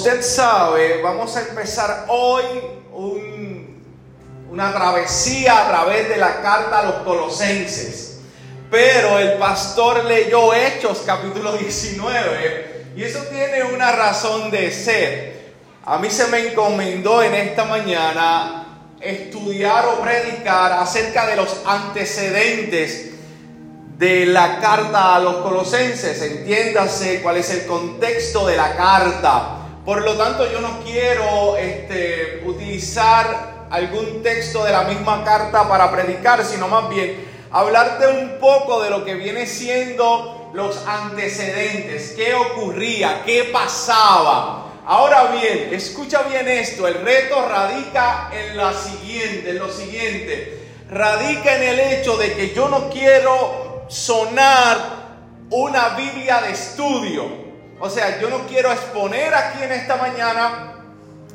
usted sabe, vamos a empezar hoy una travesía a través de la carta a los colosenses. Pero el pastor leyó Hechos capítulo 19 y eso tiene una razón de ser. A mí se me encomendó en esta mañana estudiar o predicar acerca de los antecedentes de la carta a los colosenses. Entiéndase cuál es el contexto de la carta. Por lo tanto, yo no quiero este, utilizar algún texto de la misma carta para predicar, sino más bien hablarte un poco de lo que viene siendo los antecedentes, qué ocurría, qué pasaba. Ahora bien, escucha bien esto, el reto radica en la siguiente, en lo siguiente. Radica en el hecho de que yo no quiero sonar una Biblia de estudio. O sea, yo no quiero exponer aquí en esta mañana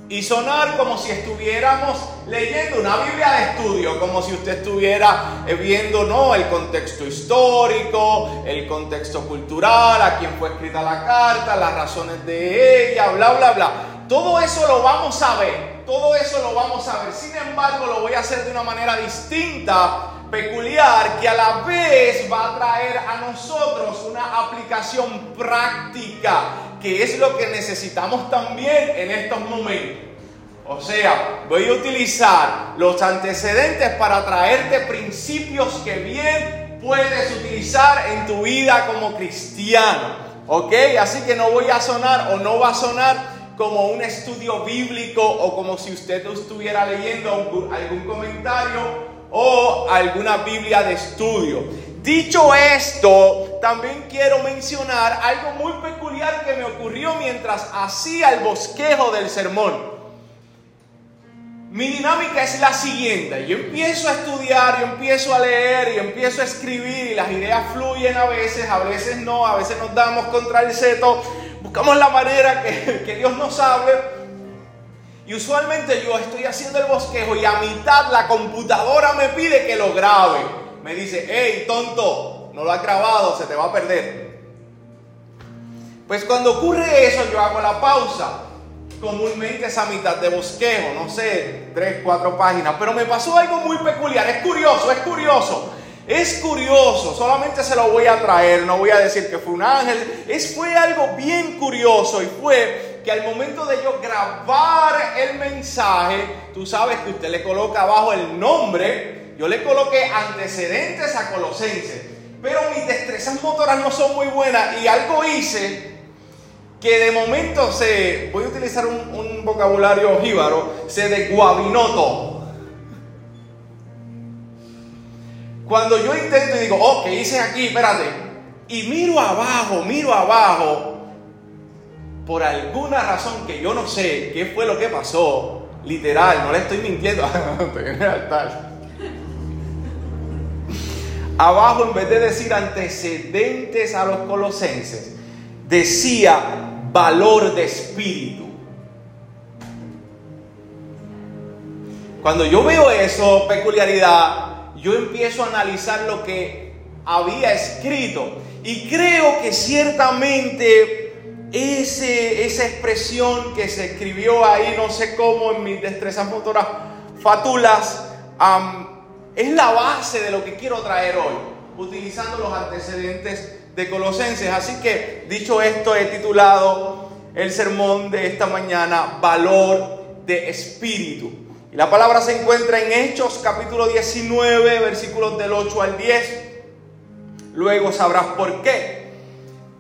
y sonar como si estuviéramos leyendo una Biblia de estudio, como si usted estuviera eh, viendo no el contexto histórico, el contexto cultural, a quién fue escrita la carta, las razones de ella, bla bla bla. Todo eso lo vamos a ver, todo eso lo vamos a ver. Sin embargo, lo voy a hacer de una manera distinta peculiar que a la vez va a traer a nosotros una aplicación práctica, que es lo que necesitamos también en estos momentos. O sea, voy a utilizar los antecedentes para traerte principios que bien puedes utilizar en tu vida como cristiano. ¿Ok? Así que no voy a sonar o no va a sonar como un estudio bíblico o como si usted estuviera leyendo algún comentario o alguna Biblia de estudio. Dicho esto, también quiero mencionar algo muy peculiar que me ocurrió mientras hacía el bosquejo del sermón. Mi dinámica es la siguiente, yo empiezo a estudiar, yo empiezo a leer y empiezo a escribir y las ideas fluyen a veces, a veces no, a veces nos damos contra el seto, buscamos la manera que, que Dios nos hable, y usualmente yo estoy haciendo el bosquejo y a mitad la computadora me pide que lo grabe. Me dice, hey, tonto, no lo has grabado, se te va a perder. Pues cuando ocurre eso, yo hago la pausa. Comúnmente es a mitad de bosquejo, no sé, tres, cuatro páginas. Pero me pasó algo muy peculiar. Es curioso, es curioso. Es curioso, solamente se lo voy a traer, no voy a decir que fue un ángel. Es, fue algo bien curioso y fue que al momento de yo grabar el mensaje, tú sabes que usted le coloca abajo el nombre, yo le coloqué antecedentes a Colosenses, pero mis destrezas motoras no son muy buenas y algo hice que de momento se, voy a utilizar un, vocabulario jíbaro, se desguabinó Cuando yo intento y digo, oh, ¿qué hice aquí? Espérate. Y miro abajo, miro abajo por alguna razón que yo no sé qué fue lo que pasó, literal, no le estoy mintiendo. Abajo, en vez de decir antecedentes a los colosenses, decía valor de espíritu. Cuando yo veo eso, peculiaridad, yo empiezo a analizar lo que había escrito y creo que ciertamente ese, esa expresión que se escribió ahí, no sé cómo, en mis destrezas motoras fatulas, es la base de lo que quiero traer hoy, utilizando los antecedentes de Colosenses. Así que, dicho esto, he titulado el sermón de esta mañana, Valor de Espíritu. Y la palabra se encuentra en Hechos capítulo 19, versículos del 8 al 10. Luego sabrás por qué.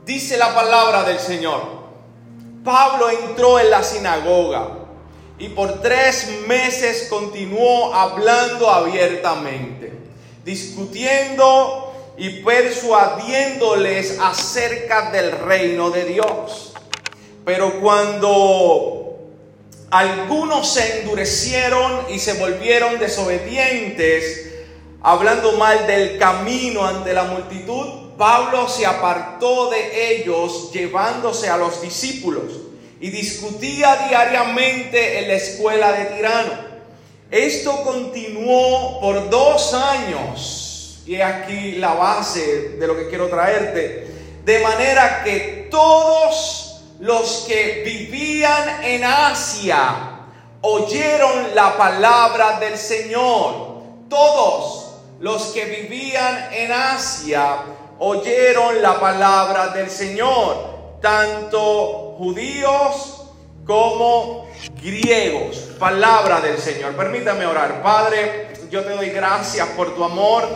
Dice la palabra del Señor. Pablo entró en la sinagoga y por tres meses continuó hablando abiertamente, discutiendo y persuadiéndoles acerca del reino de Dios. Pero cuando algunos se endurecieron y se volvieron desobedientes, hablando mal del camino ante la multitud, Pablo se apartó de ellos llevándose a los discípulos y discutía diariamente en la escuela de Tirano. Esto continuó por dos años y aquí la base de lo que quiero traerte. De manera que todos los que vivían en Asia oyeron la palabra del Señor. Todos los que vivían en Asia oyeron la palabra del Señor, tanto judíos como griegos. Palabra del Señor. Permítame orar. Padre, yo te doy gracias por tu amor.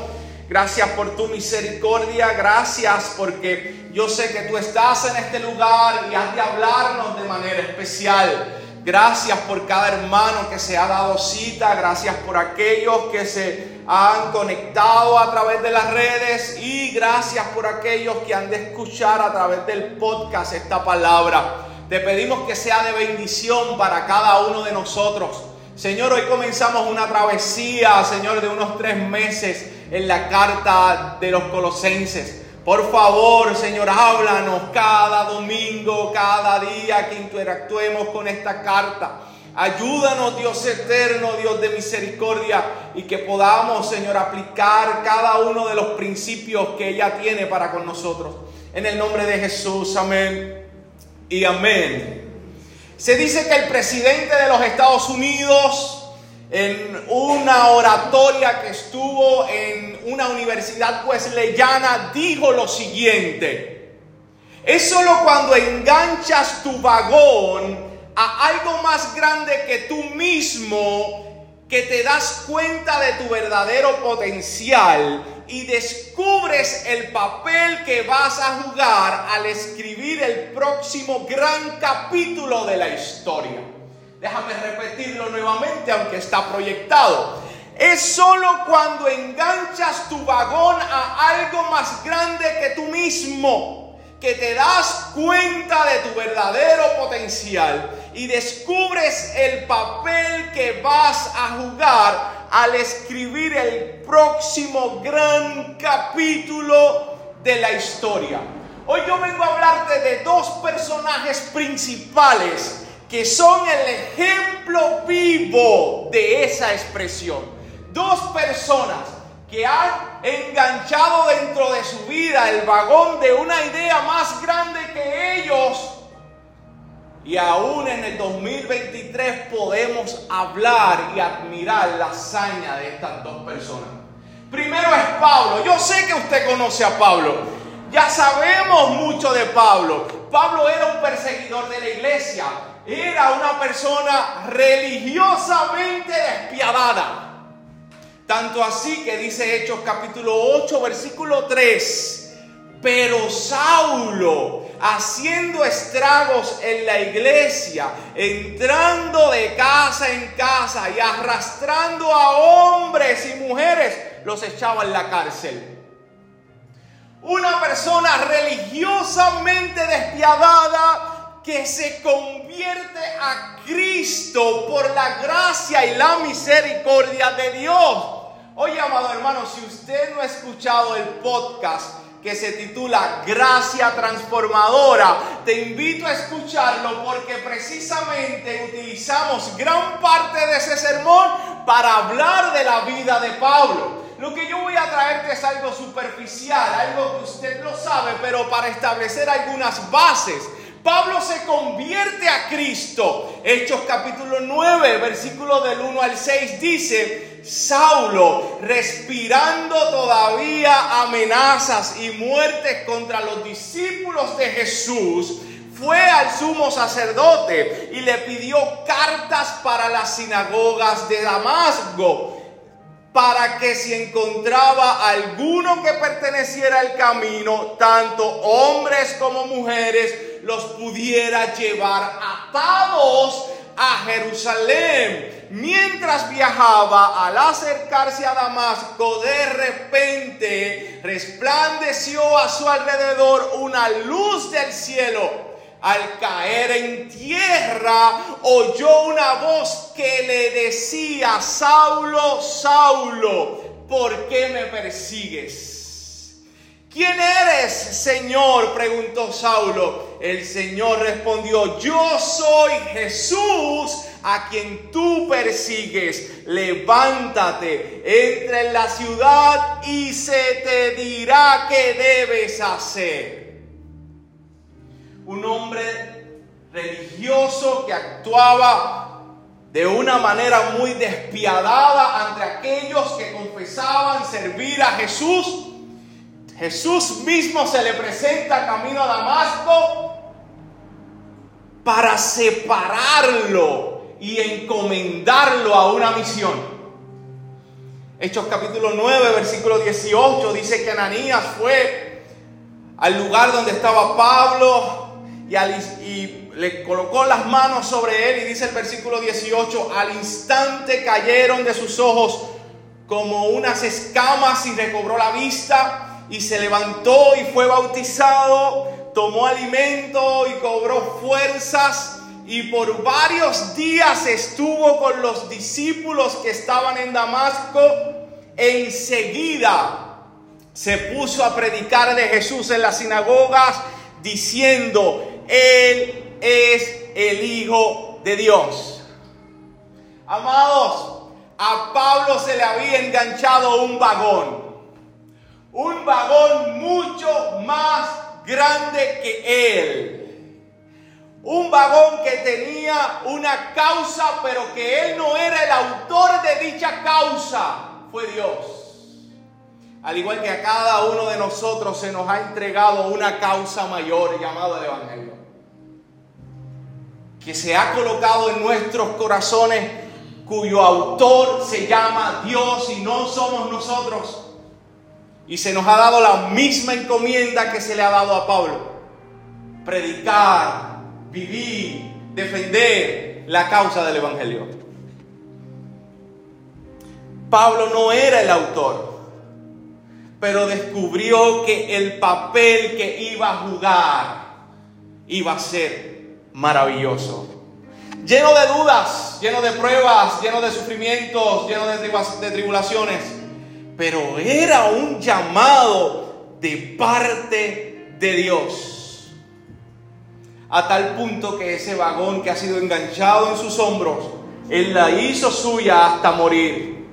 Gracias por tu misericordia, gracias porque yo sé que tú estás en este lugar y has de hablarnos de manera especial. Gracias por cada hermano que se ha dado cita, gracias por aquellos que se han conectado a través de las redes y gracias por aquellos que han de escuchar a través del podcast esta palabra. Te pedimos que sea de bendición para cada uno de nosotros. Señor, hoy comenzamos una travesía, Señor, de unos tres meses en la carta de los colosenses. Por favor, Señor, háblanos cada domingo, cada día que interactuemos con esta carta. Ayúdanos, Dios eterno, Dios de misericordia, y que podamos, Señor, aplicar cada uno de los principios que ella tiene para con nosotros. En el nombre de Jesús, amén y amén. Se dice que el presidente de los Estados Unidos en una oratoria que estuvo en una universidad wesleyana, dijo lo siguiente, es solo cuando enganchas tu vagón a algo más grande que tú mismo que te das cuenta de tu verdadero potencial y descubres el papel que vas a jugar al escribir el próximo gran capítulo de la historia. Déjame repetirlo nuevamente, aunque está proyectado. Es solo cuando enganchas tu vagón a algo más grande que tú mismo, que te das cuenta de tu verdadero potencial y descubres el papel que vas a jugar al escribir el próximo gran capítulo de la historia. Hoy yo vengo a hablarte de dos personajes principales que son el ejemplo vivo de esa expresión. Dos personas que han enganchado dentro de su vida el vagón de una idea más grande que ellos. Y aún en el 2023 podemos hablar y admirar la hazaña de estas dos personas. Primero es Pablo. Yo sé que usted conoce a Pablo. Ya sabemos mucho de Pablo. Pablo era un perseguidor de la iglesia era una persona religiosamente despiadada. Tanto así que dice Hechos capítulo 8, versículo 3. Pero Saulo, haciendo estragos en la iglesia, entrando de casa en casa y arrastrando a hombres y mujeres, los echaba en la cárcel. Una persona religiosamente despiadada que se convierte a Cristo por la gracia y la misericordia de Dios. Oye, amado hermano, si usted no ha escuchado el podcast que se titula Gracia Transformadora, te invito a escucharlo porque precisamente utilizamos gran parte de ese sermón para hablar de la vida de Pablo. Lo que yo voy a traerte es algo superficial, algo que usted lo sabe, pero para establecer algunas bases Pablo se convierte a Cristo. Hechos capítulo 9, versículo del 1 al 6 dice, Saulo, respirando todavía amenazas y muertes contra los discípulos de Jesús, fue al sumo sacerdote y le pidió cartas para las sinagogas de Damasco para que si encontraba alguno que perteneciera al camino, tanto hombres como mujeres, los pudiera llevar atados a Jerusalén. Mientras viajaba, al acercarse a Damasco, de repente resplandeció a su alrededor una luz del cielo. Al caer en tierra, oyó una voz que le decía, Saulo, Saulo, ¿por qué me persigues? ¿Quién eres, Señor? preguntó Saulo. El Señor respondió, yo soy Jesús a quien tú persigues. Levántate, entra en la ciudad y se te dirá qué debes hacer. Un hombre religioso que actuaba de una manera muy despiadada ante aquellos que confesaban servir a Jesús. Jesús mismo se le presenta camino a Damasco para separarlo y encomendarlo a una misión. Hechos capítulo 9, versículo 18 dice que Ananías fue al lugar donde estaba Pablo y, y, le colocó las manos sobre él y dice el versículo 18, al instante cayeron de sus ojos como unas escamas y recobró la vista y se levantó y fue bautizado, tomó alimento y cobró fuerzas y por varios días estuvo con los discípulos que estaban en Damasco. Enseguida se puso a predicar de Jesús en las sinagogas diciendo, Él es el Hijo de Dios. Amados, a Pablo se le había enganchado un vagón. Un vagón mucho más grande que él. Un vagón que tenía una causa, pero que él no era el autor de dicha causa, fue Dios. Al igual que a cada uno de nosotros se nos ha entregado una causa mayor llamada el Evangelio. Que se ha colocado en nuestros corazones, cuyo autor se llama Dios y no somos nosotros. Y se nos ha dado la misma encomienda que se le ha dado a Pablo. Predicar vivir, defender la causa del Evangelio. Pablo no era el autor, pero descubrió que el papel que iba a jugar iba a ser maravilloso. Lleno de dudas, lleno de pruebas, lleno de sufrimientos, lleno de tribulaciones, pero era un llamado de parte de Dios a tal punto que ese vagón que ha sido enganchado en sus hombros, Él la hizo suya hasta morir.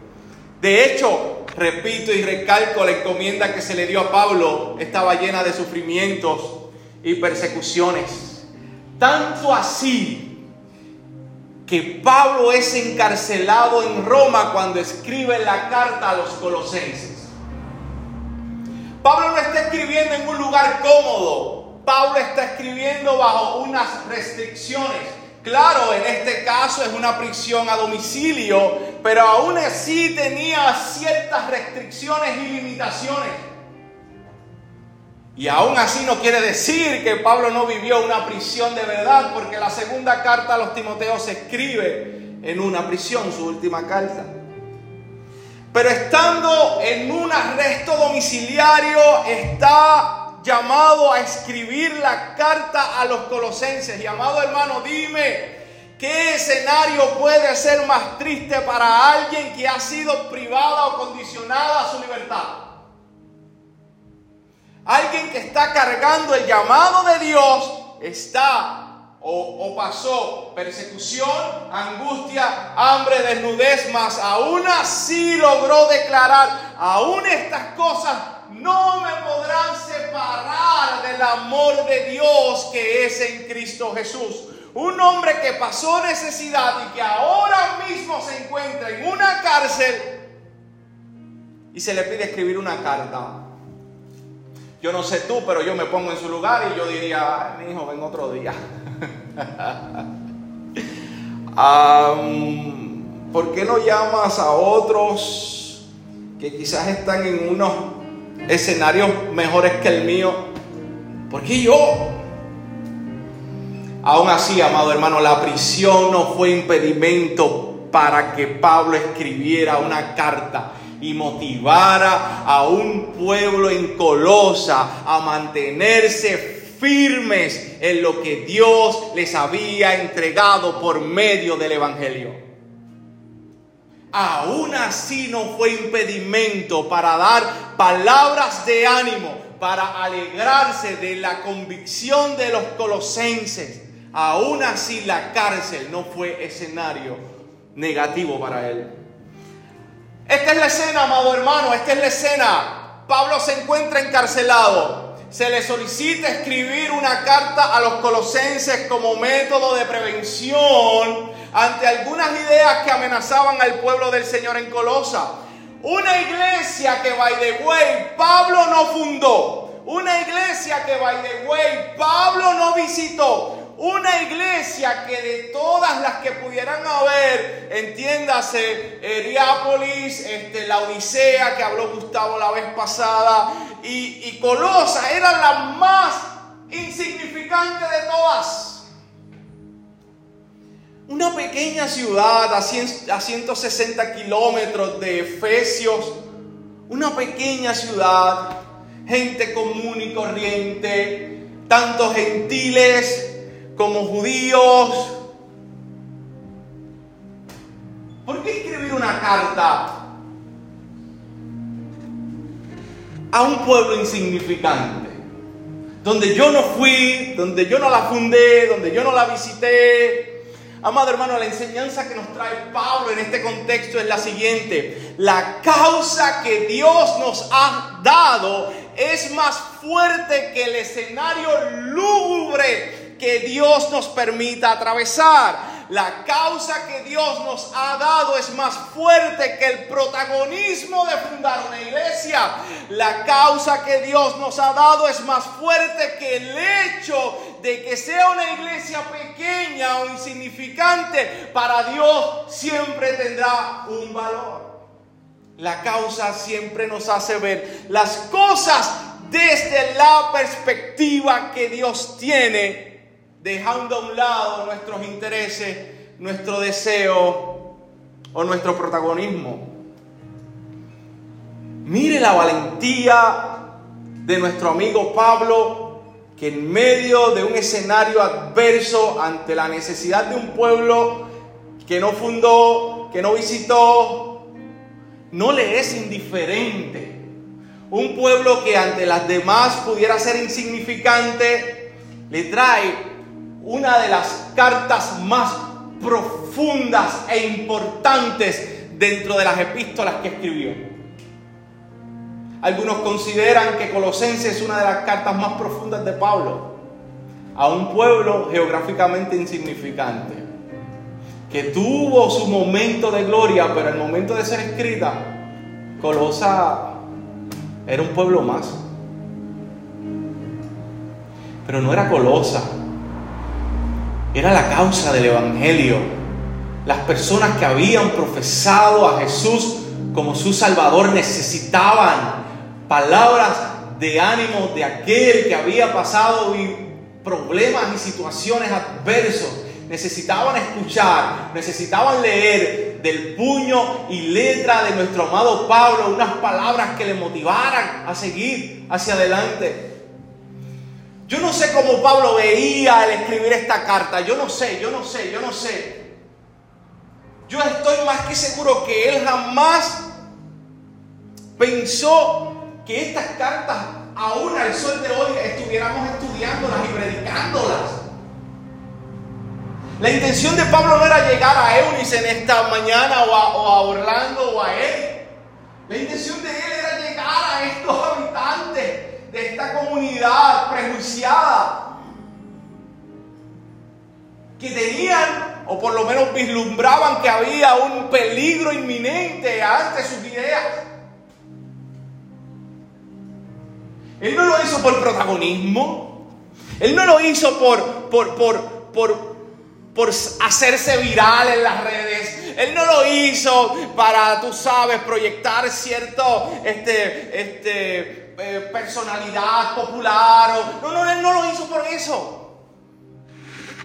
De hecho, repito y recalco, la encomienda que se le dio a Pablo estaba llena de sufrimientos y persecuciones. Tanto así que Pablo es encarcelado en Roma cuando escribe la carta a los colosenses. Pablo no está escribiendo en un lugar cómodo, Pablo está escribiendo bajo unas restricciones. Claro, en este caso es una prisión a domicilio, pero aún así tenía ciertas restricciones y limitaciones. Y aún así no quiere decir que Pablo no vivió una prisión de verdad, porque la segunda carta a los Timoteos se escribe en una prisión, su última carta. Pero estando en un arresto domiciliario, está llamado a escribir la carta a los colosenses. Y amado hermano, dime, ¿qué escenario puede ser más triste para alguien que ha sido privada o condicionada a su libertad? Alguien que está cargando el llamado de Dios está o, pasó persecución, angustia, hambre, desnudez, mas aún así logró declarar, aún estas cosas no me podrán separar del amor de Dios que es en Cristo Jesús. Un hombre que pasó necesidad y que ahora mismo se encuentra en una cárcel y se le pide escribir una carta. Yo no sé tú, pero yo me pongo en su lugar y yo diría, mi hijo, ven otro día. ¿Por qué no llamas a otros que quizás están en unos escenarios mejores que el mío. ¿Por qué yo? Aún así, amado hermano, la prisión no fue impedimento para que Pablo escribiera una carta y motivara a un pueblo en Colosa a mantenerse firmes en lo que Dios les había entregado por medio del Evangelio aún así no fue impedimento para dar palabras de ánimo, para alegrarse de la convicción de los colosenses. Aún así la cárcel no fue escenario negativo para él. Esta es la escena, amado hermano, esta es la escena. Pablo se encuentra encarcelado. se le solicita escribir una carta a los colosenses como método de prevención ante algunas ideas que amenazaban al pueblo del Señor en Colosa. Una iglesia que, by the way, Pablo no fundó. Una iglesia que, by the way, Pablo no visitó. Una iglesia que de todas las que pudieran haber, entiéndase, Heriápolis, este, la Odisea que habló Gustavo la vez pasada y, Colosa, eran las más insignificantes de todas. Una pequeña ciudad a, 160 kilómetros de Efesios, una pequeña ciudad, gente común y corriente, tanto gentiles como judíos. ¿Por qué escribir una carta a un pueblo insignificante? Donde yo no fui, donde yo no la fundé, donde yo no la visité. Amado hermano, la enseñanza que nos trae Pablo en este contexto es la siguiente. La causa que Dios nos ha dado es más fuerte que el escenario lúgubre que Dios nos permita atravesar. La causa que Dios nos ha dado es más fuerte que el protagonismo de fundar una iglesia. La causa que Dios nos ha dado es más fuerte que el hecho de que sea una iglesia pequeña o insignificante. Para Dios siempre tendrá un valor. La causa siempre nos hace ver las cosas desde la perspectiva que Dios tiene dejando a un lado nuestros intereses, nuestro deseo o nuestro protagonismo. Mire la valentía de nuestro amigo Pablo, que en medio de un escenario adverso ante la necesidad de un pueblo que no fundó, que no visitó, no le es indiferente. Un pueblo que ante las demás pudiera ser insignificante, le trae una de las cartas más profundas e importantes dentro de las epístolas que escribió. Algunos consideran que Colosenses es una de las cartas más profundas de Pablo a un pueblo geográficamente insignificante, que tuvo su momento de gloria, pero el momento de ser escrita, Colosa era un pueblo más. Pero no era Colosa, era la causa del Evangelio. Las personas que habían profesado a Jesús como su Salvador necesitaban palabras de ánimo de aquel que había pasado problemas y situaciones adversos. Necesitaban escuchar, necesitaban leer del puño y letra de nuestro amado Pablo unas palabras que le motivaran a seguir hacia adelante. Yo no sé cómo Pablo veía al escribir esta carta. Yo no sé, yo no sé, yo no sé. Yo estoy más que seguro que él jamás pensó que estas cartas, aún al sol de hoy, estuviéramos estudiándolas y predicándolas. La intención de Pablo no era llegar a Eunice en esta mañana o a, o a Orlando o a él. La intención de él era llegar a estos habitantes de esta comunidad prejuiciada que tenían o por lo menos vislumbraban que había un peligro inminente ante sus ideas. Él no lo hizo por protagonismo, él no lo hizo por, por, por, por, por hacerse viral en las redes, él no lo hizo para, tú sabes, proyectar cierto, este, este, eh, personalidad popular. O, no, no, él no lo hizo por eso.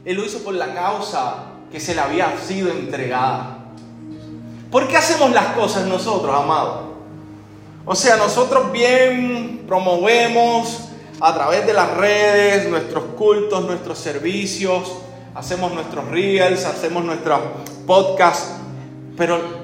Él lo hizo por la causa que se le había sido entregada. ¿Por qué hacemos las cosas nosotros, amados? O sea, nosotros bien promovemos a través de las redes nuestros cultos, nuestros servicios, hacemos nuestros reels, hacemos nuestros podcasts, pero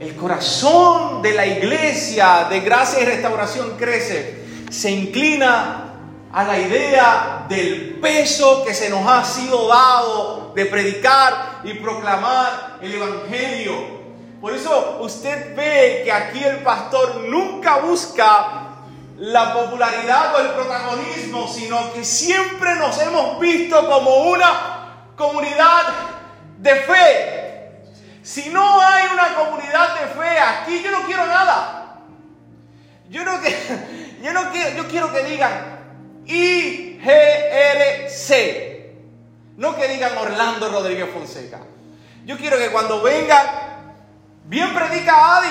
el corazón de la iglesia de gracia y restauración crece, se inclina a la idea del peso que se nos ha sido dado de predicar y proclamar el Evangelio. Por eso usted ve que aquí el pastor nunca busca la popularidad o el protagonismo, sino que siempre nos hemos visto como una comunidad de fe. Si no hay una comunidad de fe aquí, yo no quiero nada. Yo no, que, yo no quiero, yo quiero que digan IGRC. No que digan Orlando Rodríguez Fonseca. Yo quiero que cuando vengan, bien predica Adi,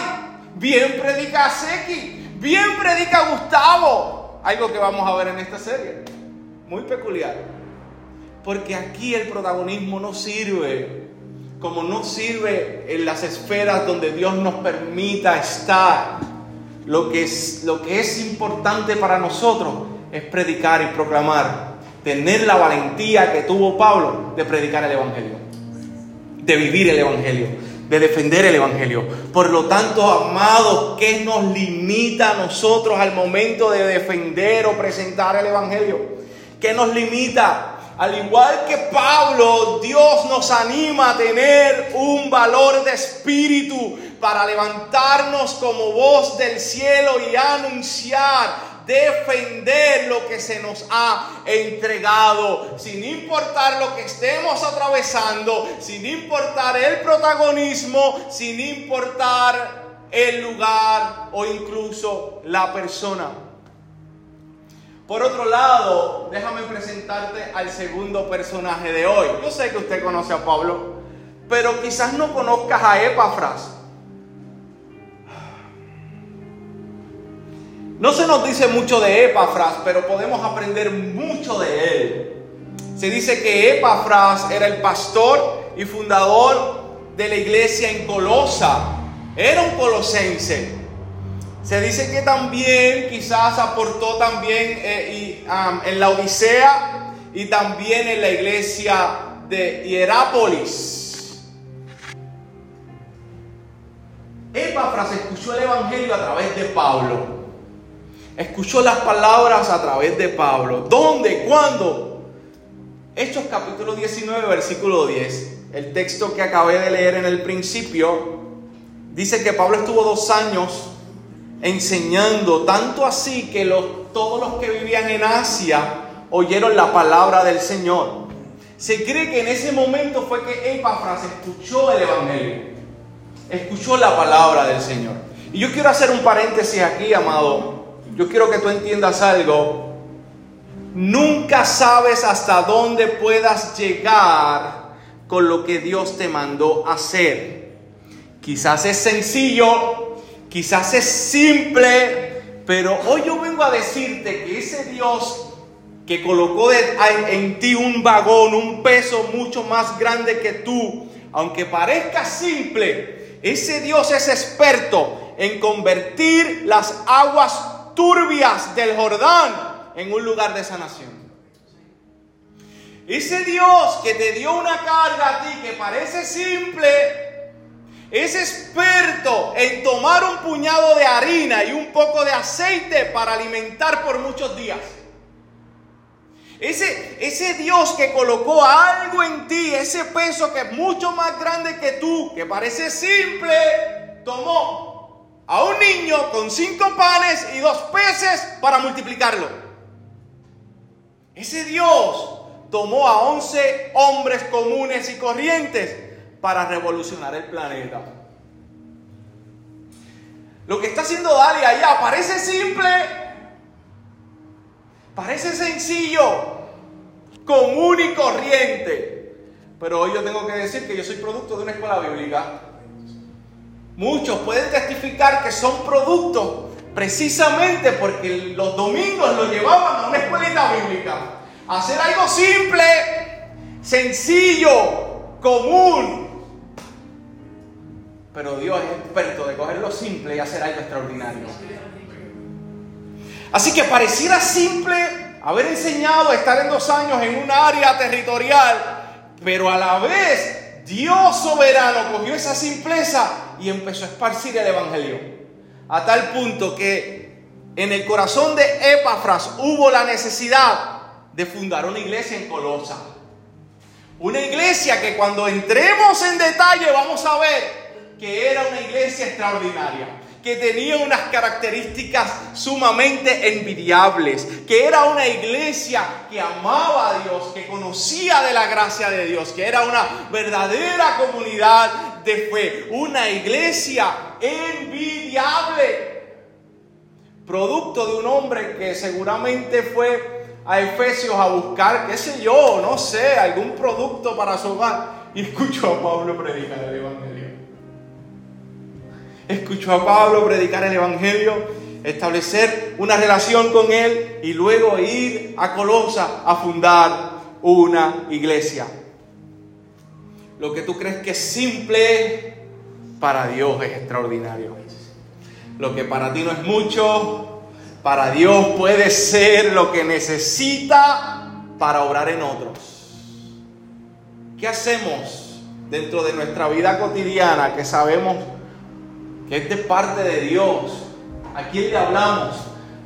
bien predica Seki, bien predica Gustavo. Algo que vamos a ver en esta serie. Muy peculiar. Porque aquí el protagonismo no sirve como no sirve en las esferas donde Dios nos permita estar. Lo que es, importante para nosotros es predicar y proclamar. Tener la valentía que tuvo Pablo de predicar el Evangelio de vivir el Evangelio, de defender el Evangelio. Por lo tanto, amados, ¿qué nos limita a nosotros al momento de defender o presentar el Evangelio? ¿Qué nos limita? Al igual que Pablo, Dios nos anima a tener un valor de espíritu para levantarnos como voz del cielo y anunciar defender lo que se nos ha entregado, sin importar lo que estemos atravesando, sin importar el protagonismo, sin importar el lugar o incluso la persona. Por otro lado, déjame presentarte al segundo personaje de hoy. Yo sé que usted conoce a Pablo, pero quizás no conozcas a Epafras. No se nos dice mucho de Epafras, pero podemos aprender mucho de él. Se dice que Epafras era el pastor y fundador de la iglesia en Colosa. Era un colosense. Se dice que también quizás aportó también eh, en la Odisea y también en la iglesia de Hierápolis. Epafras escuchó el Evangelio a través de Pablo. Escuchó las palabras a través de Pablo. ¿Dónde? ¿Cuándo? Hechos capítulo 19, versículo 10. El texto que acabé de leer en el principio dice que Pablo estuvo dos años enseñando, tanto así que los, todos los que vivían en Asia oyeron la palabra del Señor. Se cree que en ese momento fue que Epafras escuchó el Evangelio, escuchó la palabra del Señor. Y yo quiero hacer un paréntesis aquí, amado, yo quiero que tú entiendas algo. Nunca sabes hasta dónde puedas llegar con lo que Dios te mandó hacer. Quizás es sencillo, quizás es simple, pero hoy yo vengo a decirte que ese Dios que colocó en ti un vagón, un peso mucho más grande que tú, aunque parezca simple, ese Dios es experto en convertir las aguas turbias del Jordán en un lugar de sanación. Ese Dios que te dio una carga a ti que parece simple, es experto en tomar un puñado de harina y un poco de aceite para alimentar por muchos días. Ese, ese Dios que colocó algo en ti, ese peso que es mucho más grande que tú, que parece simple, tomó a un niño con cinco panes y dos peces para multiplicarlo. Ese Dios tomó a once hombres comunes y corrientes para revolucionar el planeta. Lo que está haciendo Dali allá parece simple, parece sencillo, común y corriente. Pero hoy yo tengo que decir que yo soy producto de una escuela bíblica. Muchos pueden testificar que son productos precisamente porque los domingos lo llevaban a una escuelita bíblica. Hacer algo simple, sencillo, común. Pero Dios es experto de coger lo simple y hacer algo extraordinario. Así que pareciera simple haber enseñado a estar en dos años en un área territorial, pero a la vez Dios soberano cogió esa simpleza y empezó a esparcir el Evangelio. A tal punto que en el corazón de Epafras hubo la necesidad de fundar una iglesia en Colosa. Una iglesia que cuando entremos en detalle vamos a ver que era una iglesia extraordinaria. que tenía unas características sumamente envidiables, que era una iglesia que amaba a Dios, que conocía de la gracia de Dios, que era una verdadera comunidad de fe, una iglesia envidiable, producto de un hombre que seguramente fue a Efesios a buscar, qué sé yo, no sé, algún producto para su hogar y escuchó a Pablo predicar escuchó a Pablo predicar el Evangelio, establecer una relación con él y luego ir a Colosa a fundar una iglesia. Lo que tú crees que es simple, para Dios es extraordinario. Lo que para ti no es mucho, para Dios puede ser lo que necesita para obrar en otros. ¿Qué hacemos dentro de nuestra vida cotidiana que sabemos que es parte de Dios. ¿A quién le hablamos?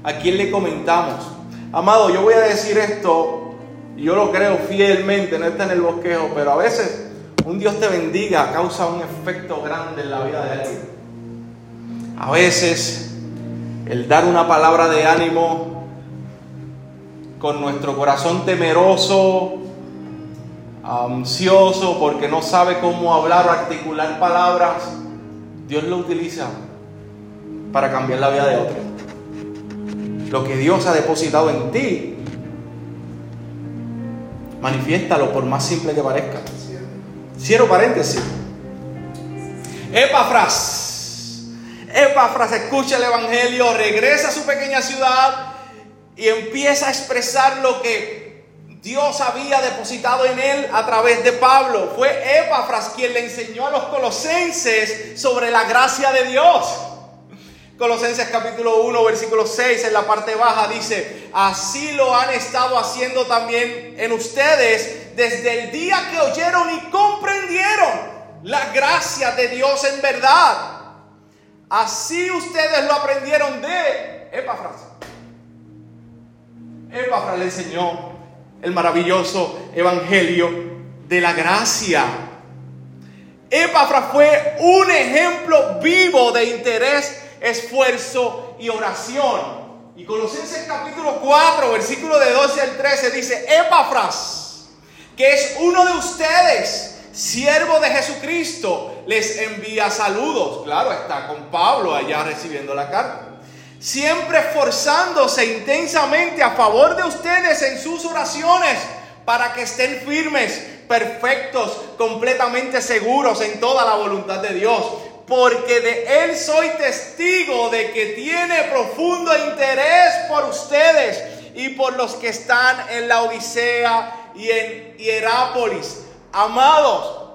¿A quién le comentamos? Amado, yo voy a decir esto, y yo lo creo fielmente, no está en el bosquejo, pero a veces un Dios te bendiga causa un efecto grande en la vida de alguien. A veces el dar una palabra de ánimo con nuestro corazón temeroso, ansioso, porque no sabe cómo hablar o articular palabras, Dios lo utiliza para cambiar la vida de otro. Lo que Dios ha depositado en ti, manifiéstalo por más simple que parezca. Cierro paréntesis. Epafras. Epafras escucha el Evangelio, regresa a su pequeña ciudad y empieza a expresar lo que Dios había depositado en él a través de Pablo. Fue Epafras quien le enseñó a los colosenses sobre la gracia de Dios. Colosenses capítulo 1, versículo 6, en la parte baja dice, así lo han estado haciendo también en ustedes desde el día que oyeron y comprendieron la gracia de Dios en verdad. Así ustedes lo aprendieron de Epafras. Epafras le enseñó el maravilloso evangelio de la gracia. Epafras fue un ejemplo vivo de interés, esfuerzo y oración. Y Colosenses capítulo 4, versículo de 12 al 13 dice, Epafras, que es uno de ustedes, siervo de Jesucristo, les envía saludos. Claro, está con Pablo allá recibiendo la carta siempre esforzándose intensamente a favor de ustedes en sus oraciones para que estén firmes, perfectos, completamente seguros en toda la voluntad de Dios. Porque de Él soy testigo de que tiene profundo interés por ustedes y por los que están en la Odisea y en Hierápolis. Amados,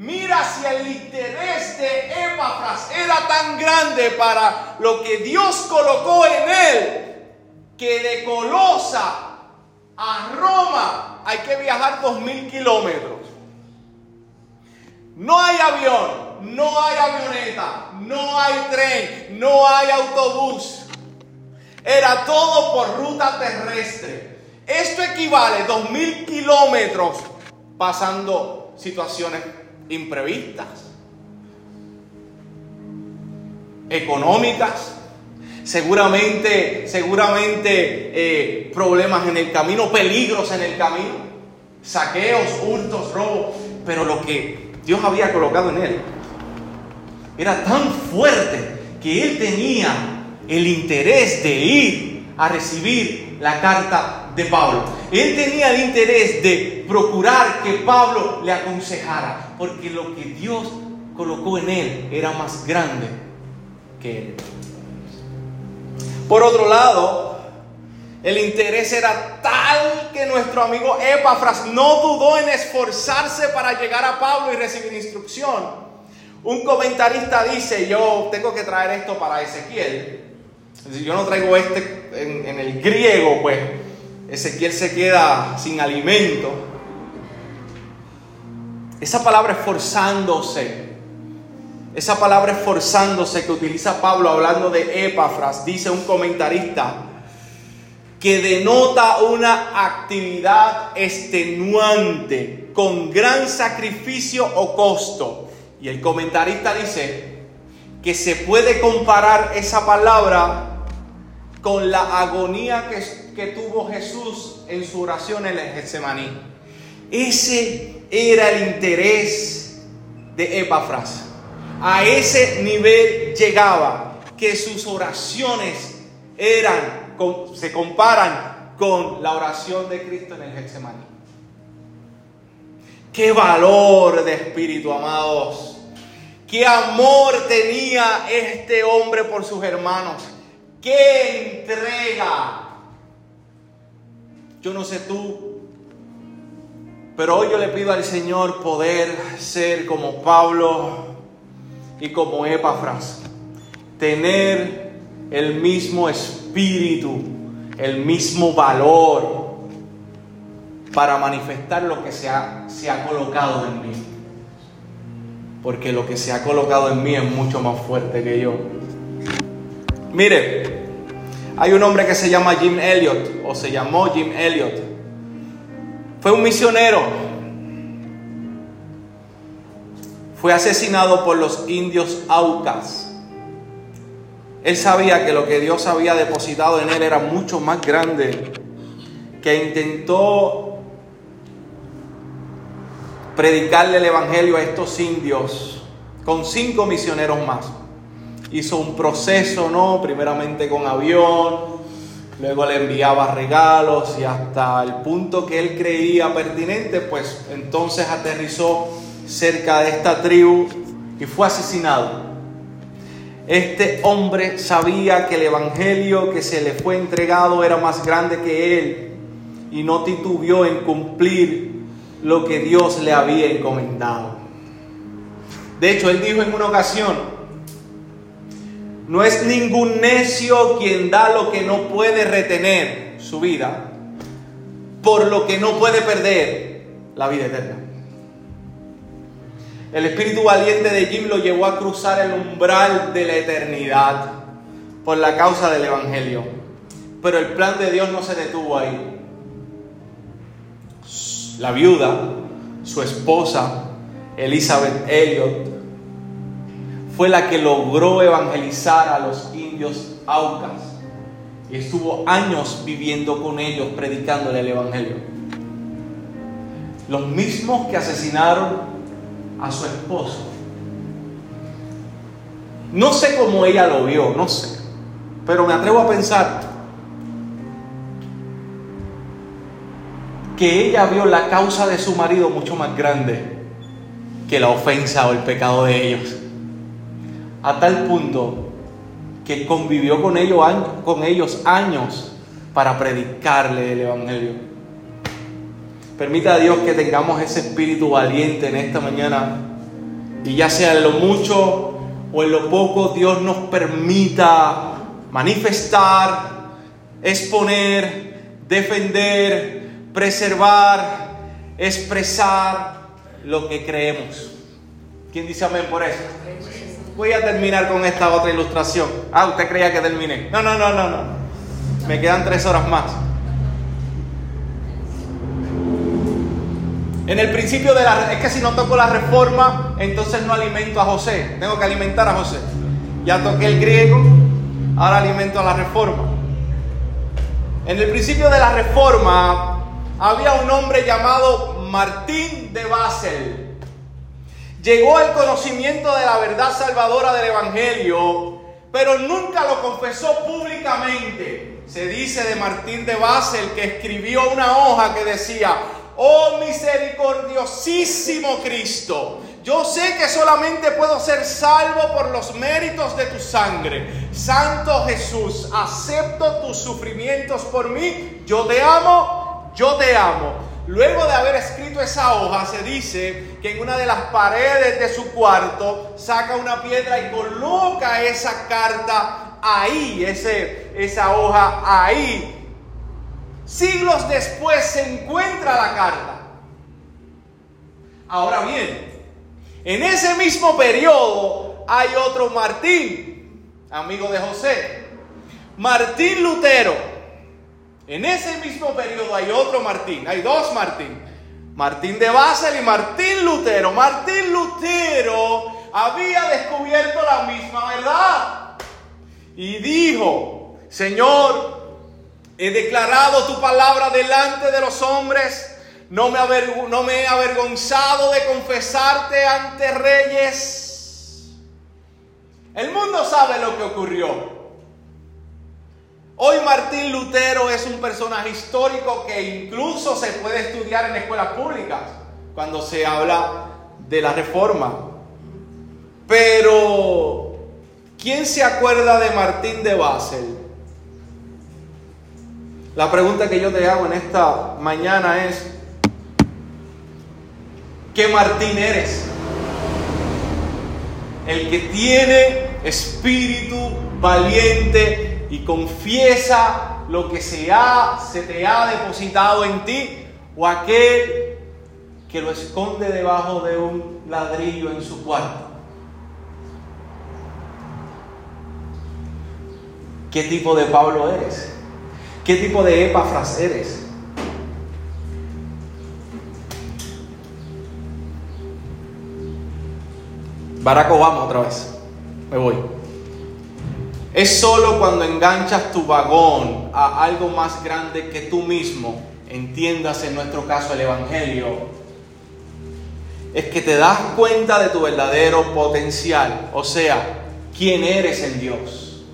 Mira si el interés de Epafras era tan grande para lo que Dios colocó en él, que de Colosa a Roma hay que viajar dos mil kilómetros. No hay avión, no hay avioneta, no hay tren, no hay autobús. Era todo por ruta terrestre. Esto equivale a dos mil kilómetros pasando situaciones imprevistas, económicas, seguramente, seguramente eh, problemas en el camino, peligros en el camino, saqueos, hurtos, robos, pero lo que Dios había colocado en él era tan fuerte que él tenía el interés de ir a recibir la carta de Pablo. Él tenía el interés de procurar que Pablo le aconsejara, porque lo que Dios colocó en él era más grande que él. Por otro lado, el interés era tal que nuestro amigo Epafras no dudó en esforzarse para llegar a Pablo y recibir instrucción. Un comentarista dice, yo tengo que traer esto para Ezequiel. Si yo no traigo este en, el griego, pues Ezequiel se queda sin alimento. Esa palabra esforzándose, esa palabra esforzándose que utiliza Pablo hablando de Epafras, dice un comentarista, que denota una actividad extenuante, con gran sacrificio o costo. Y el comentarista dice que se puede comparar esa palabra con la agonía que, que tuvo Jesús en su oración en el Getsemaní. Ese era el interés de Epafras. A ese nivel llegaba que sus oraciones eran, se comparan con la oración de Cristo en el Getsemaní. Qué valor de espíritu, amados. Qué amor tenía este hombre por sus hermanos. Qué entrega. Yo no sé tú, pero hoy yo le pido al Señor poder ser como Pablo y como Epafras. Tener el mismo espíritu, el mismo valor para manifestar lo que se ha, se ha colocado en mí. Porque lo que se ha colocado en mí es mucho más fuerte que yo. Mire, hay un hombre que se llama Jim Elliot, o se llamó Jim Elliot. Fue un misionero. Fue asesinado por los indios Aucas. Él sabía que lo que Dios había depositado en él era mucho más grande, que intentó predicarle el Evangelio a estos indios con cinco misioneros más. Hizo un proceso, ¿no? Primeramente con avión, luego le enviaba regalos y hasta el punto que él creía pertinente, pues entonces aterrizó cerca de esta tribu y fue asesinado. Este hombre sabía que el Evangelio que se le fue entregado era más grande que él y no titubió en cumplir lo que Dios le había encomendado. De hecho, él dijo en una ocasión, no es ningún necio quien da lo que no puede retener su vida, por lo que no puede perder la vida eterna. El espíritu valiente de Jim lo llevó a cruzar el umbral de la eternidad por la causa del Evangelio. Pero el plan de Dios no se detuvo ahí la viuda, su esposa, Elizabeth Elliot, fue la que logró evangelizar a los indios Aucas y estuvo años viviendo con ellos predicándole el Evangelio. Los mismos que asesinaron a su esposo. No sé cómo ella lo vio, no sé, pero me atrevo a pensar que ella vio la causa de su marido mucho más grande que la ofensa o el pecado de ellos. A tal punto que convivió con ellos, con ellos años para predicarle el Evangelio. Permita a Dios que tengamos ese espíritu valiente en esta mañana y ya sea en lo mucho o en lo poco, Dios nos permita manifestar, exponer, defender, preservar, expresar lo que creemos. ¿Quién dice amén por eso? Voy a terminar con esta otra ilustración. Ah, usted creía que terminé. No, no, no, no, no. Me quedan tres horas más. En el principio de la... Es que si no toco la reforma, entonces no alimento a José. Tengo que alimentar a José. Ya toqué el griego, ahora alimento a la reforma. En el principio de la reforma, había un hombre llamado Martín de Basel. Llegó al conocimiento de la verdad salvadora del Evangelio, pero nunca lo confesó públicamente. Se dice de Martín de Basel que escribió una hoja que decía, oh misericordiosísimo Cristo, yo sé que solamente puedo ser salvo por los méritos de tu sangre. Santo Jesús, acepto tus sufrimientos por mí, yo te amo yo te amo. Luego de haber escrito esa hoja, se dice que en una de las paredes de su cuarto saca una piedra y coloca esa carta ahí, ese, esa hoja ahí. Siglos después se encuentra la carta. Ahora bien, en ese mismo periodo hay otro Martín, amigo de José. Martín Lutero en ese mismo periodo hay otro Martín, hay dos Martín. Martín de Basel y Martín Lutero. Martín Lutero había descubierto la misma verdad. Y dijo, Señor, he declarado tu palabra delante de los hombres, no me, no me he avergonzado de confesarte ante reyes. El mundo sabe lo que ocurrió. Hoy Martín Lutero es un personaje histórico que incluso se puede estudiar en escuelas públicas cuando se habla de la reforma. Pero, ¿quién se acuerda de Martín de Basel? La pregunta que yo te hago en esta mañana es, ¿qué Martín eres? El que tiene espíritu valiente y confiesa lo que se, ha, se te ha depositado en ti o aquel que lo esconde debajo de un ladrillo en su cuarto. ¿Qué tipo de Pablo eres? ¿Qué tipo de Epafras eres? Barack Obama otra vez. Me voy. Es solo cuando enganchas tu vagón a algo más grande que tú mismo, entiendas en nuestro caso el Evangelio, es que te das cuenta de tu verdadero potencial, o sea, quién eres en Dios.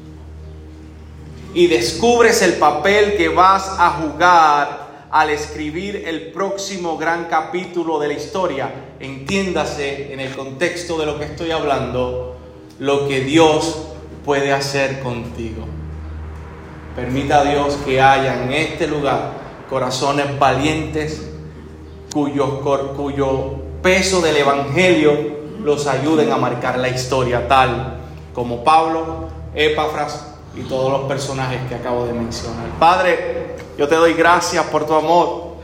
Y descubres el papel que vas a jugar al escribir el próximo gran capítulo de la historia. Entiéndase en el contexto de lo que estoy hablando, lo que Dios puede hacer contigo. Permita a Dios que haya en este lugar corazones valientes cuyo, cuyo peso del Evangelio los ayuden a marcar la historia tal como Pablo, Epafras y todos los personajes que acabo de mencionar. Padre, yo te doy gracias por tu amor,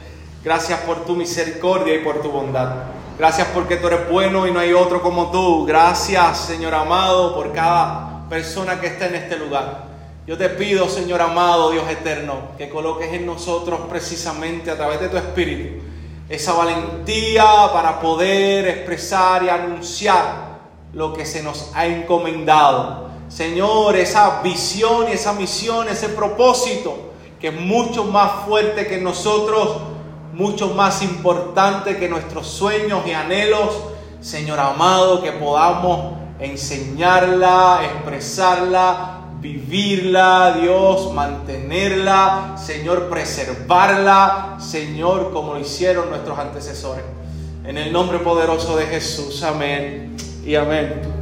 gracias por tu misericordia y por tu bondad. Gracias porque tú eres bueno y no hay otro como tú. Gracias, Señor amado, por cada persona que está en este lugar. Yo te pido, Señor amado, Dios eterno, que coloques en nosotros precisamente a través de tu Espíritu esa valentía para poder expresar y anunciar lo que se nos ha encomendado. Señor, esa visión y esa misión, ese propósito que es mucho más fuerte que nosotros, mucho más importante que nuestros sueños y anhelos. Señor amado, que podamos enseñarla, expresarla, vivirla, Dios, mantenerla, Señor, preservarla, Señor, como lo hicieron nuestros antecesores. En el nombre poderoso de Jesús, amén y amén.